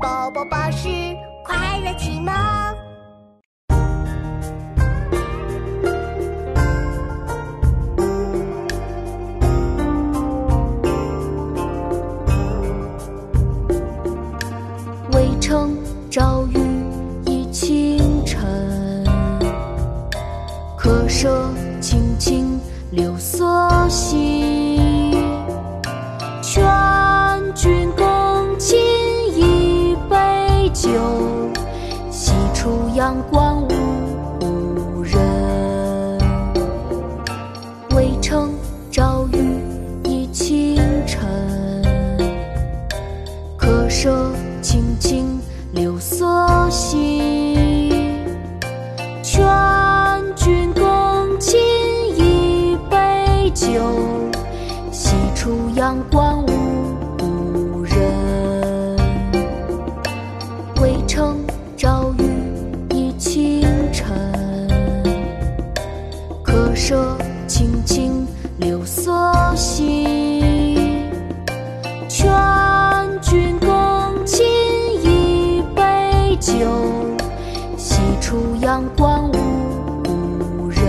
宝宝巴士快乐启蒙。渭城朝雨浥轻尘，客舍青青柳色新。阳关无人。渭城朝雨浥轻尘，客舍青青柳色新。劝君更尽一杯酒，西出阳关客舍青青柳色新。劝君更尽一杯酒，西出阳关无故人。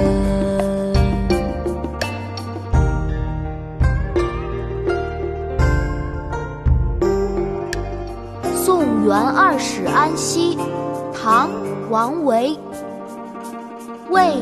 送元二使安西，唐·王维。渭